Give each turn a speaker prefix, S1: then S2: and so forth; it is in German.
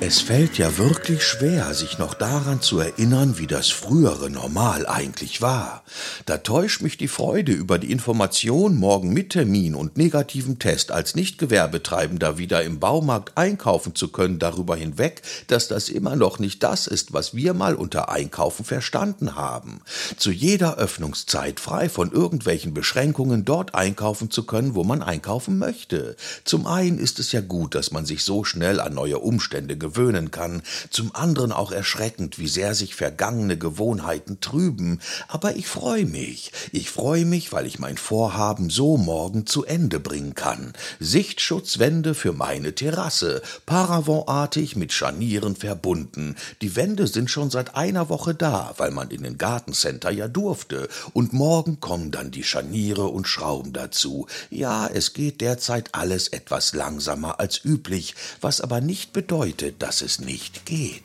S1: Es fällt ja wirklich schwer, sich noch daran zu erinnern, wie das frühere Normal eigentlich war. Da täuscht mich die Freude über die Information, morgen mit Termin und negativem Test als Nichtgewerbetreibender wieder im Baumarkt einkaufen zu können, darüber hinweg, dass das immer noch nicht das ist, was wir mal unter Einkaufen verstanden haben. Zu jeder Öffnungszeit frei von irgendwelchen Beschränkungen dort einkaufen zu können, wo man einkaufen möchte. Zum einen ist es ja gut, dass man sich so schnell an neue Umstände gewöhnen kann, zum anderen auch erschreckend, wie sehr sich vergangene Gewohnheiten trüben, aber ich freue mich, ich freue mich, weil ich mein Vorhaben so morgen zu Ende bringen kann. Sichtschutzwände für meine Terrasse, paravontartig mit Scharnieren verbunden. Die Wände sind schon seit einer Woche da, weil man in den Gartencenter ja durfte, und morgen kommen dann die Scharniere und Schrauben dazu. Ja, es geht derzeit alles etwas langsamer als üblich, was aber nicht bedeutet, dass es nicht geht.